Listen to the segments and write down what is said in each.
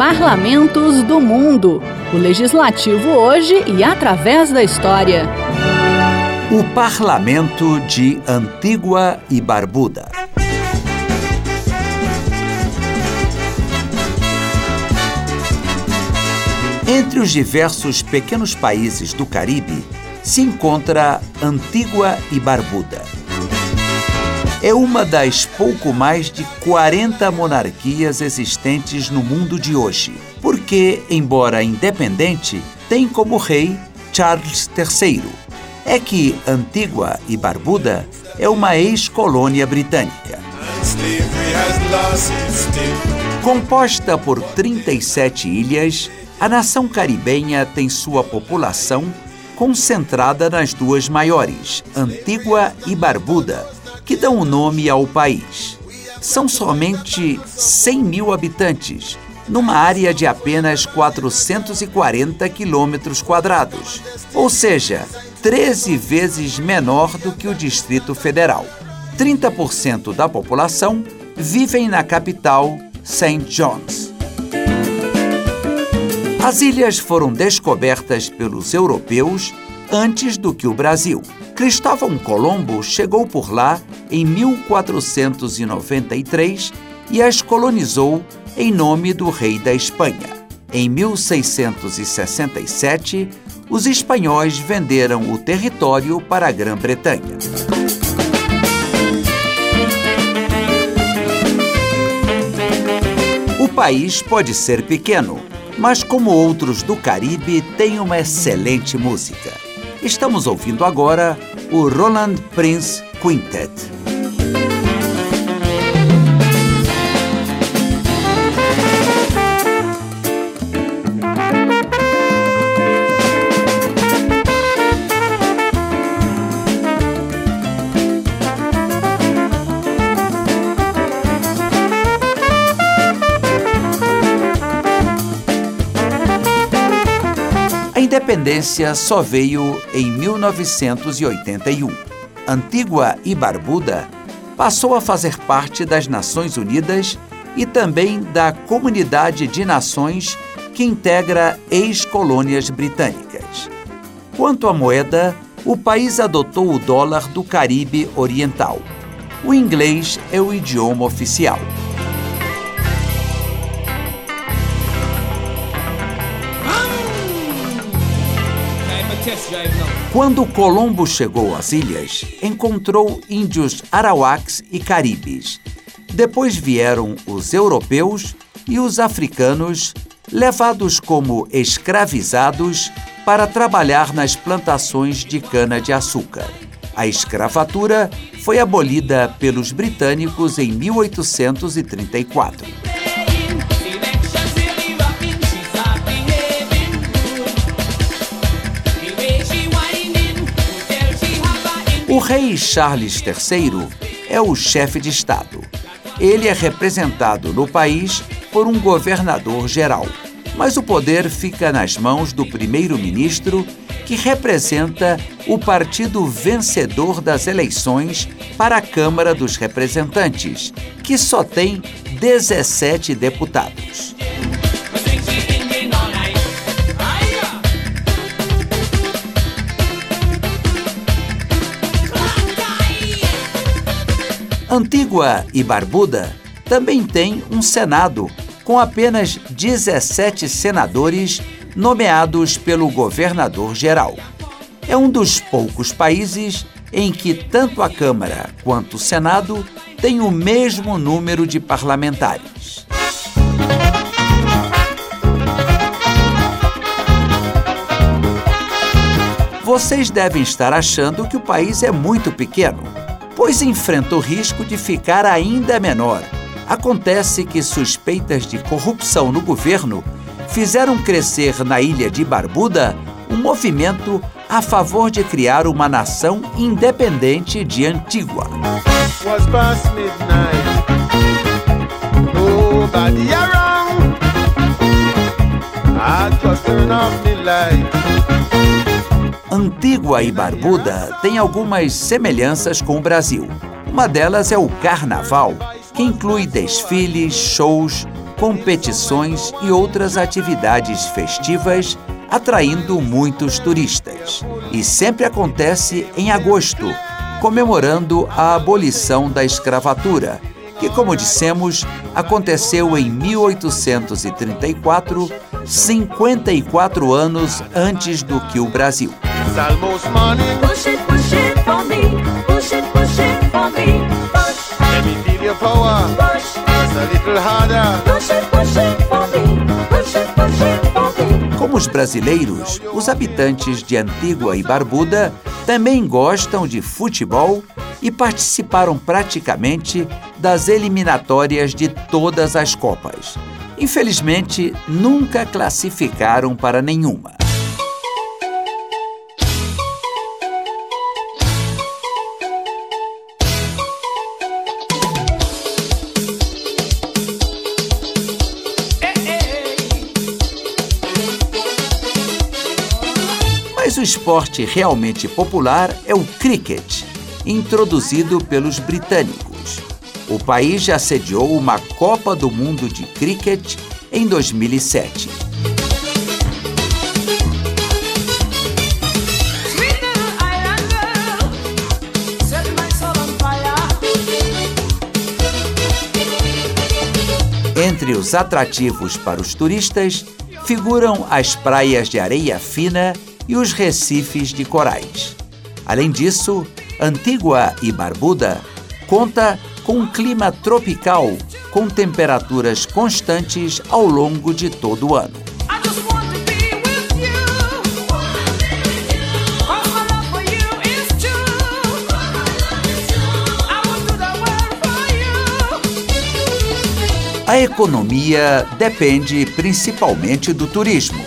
Parlamentos do Mundo. O legislativo hoje e através da história. O Parlamento de Antígua e Barbuda. Entre os diversos pequenos países do Caribe se encontra Antígua e Barbuda. É uma das pouco mais de 40 monarquias existentes no mundo de hoje, porque, embora independente, tem como rei Charles III. É que Antígua e Barbuda é uma ex-colônia britânica. Composta por 37 ilhas, a nação caribenha tem sua população concentrada nas duas maiores, Antígua e Barbuda, que dão o nome ao país. São somente 100 mil habitantes, numa área de apenas 440 quilômetros quadrados, ou seja, 13 vezes menor do que o Distrito Federal. 30% da população vivem na capital, St. John's. As ilhas foram descobertas pelos europeus antes do que o Brasil. Cristóvão Colombo chegou por lá em 1493 e as colonizou em nome do rei da Espanha. Em 1667, os espanhóis venderam o território para a Grã-Bretanha. O país pode ser pequeno, mas como outros do Caribe, tem uma excelente música. Estamos ouvindo agora o Roland Prince Quintet. independência só veio em 1981. Antígua e Barbuda passou a fazer parte das Nações Unidas e também da Comunidade de Nações que integra ex-colônias britânicas. Quanto à moeda, o país adotou o dólar do Caribe Oriental. O inglês é o idioma oficial. Quando Colombo chegou às ilhas, encontrou índios arawaks e caribes. Depois vieram os europeus e os africanos, levados como escravizados para trabalhar nas plantações de cana-de-açúcar. A escravatura foi abolida pelos britânicos em 1834. Rei Charles III é o chefe de Estado. Ele é representado no país por um governador geral, mas o poder fica nas mãos do primeiro-ministro, que representa o partido vencedor das eleições para a Câmara dos Representantes, que só tem 17 deputados. Antígua e Barbuda também tem um Senado, com apenas 17 senadores nomeados pelo governador-geral. É um dos poucos países em que tanto a Câmara quanto o Senado têm o mesmo número de parlamentares. Vocês devem estar achando que o país é muito pequeno pois enfrenta o risco de ficar ainda menor. Acontece que suspeitas de corrupção no governo fizeram crescer na ilha de Barbuda um movimento a favor de criar uma nação independente de Antígua. Antígua e Barbuda têm algumas semelhanças com o Brasil. Uma delas é o carnaval, que inclui desfiles, shows, competições e outras atividades festivas, atraindo muitos turistas. E sempre acontece em agosto, comemorando a abolição da escravatura, que, como dissemos, aconteceu em 1834, 54 anos antes do que o Brasil. Como os brasileiros, os habitantes de Antígua e Barbuda também gostam de futebol e participaram praticamente das eliminatórias de todas as Copas. Infelizmente, nunca classificaram para nenhuma. Mas o esporte realmente popular é o cricket, introduzido pelos britânicos. O país já sediou uma Copa do Mundo de Cricket em 2007. Entre os atrativos para os turistas figuram as praias de areia fina e os recifes de corais. Além disso, Antígua e Barbuda conta com um clima tropical com temperaturas constantes ao longo de todo o ano. A economia depende principalmente do turismo.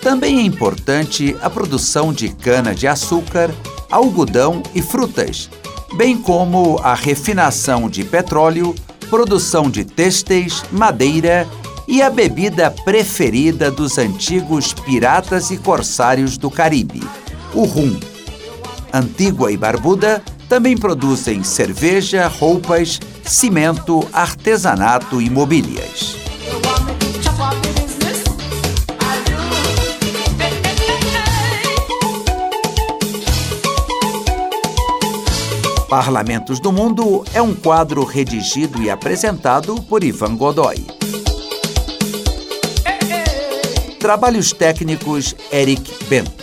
Também é importante a produção de cana-de-açúcar, algodão e frutas, bem como a refinação de petróleo, produção de têxteis, madeira e a bebida preferida dos antigos piratas e corsários do Caribe, o rum. Antígua e Barbuda também produzem cerveja, roupas, cimento, artesanato e mobílias. Parlamentos do Mundo é um quadro redigido e apresentado por Ivan Godoy. Trabalhos técnicos Eric Bento.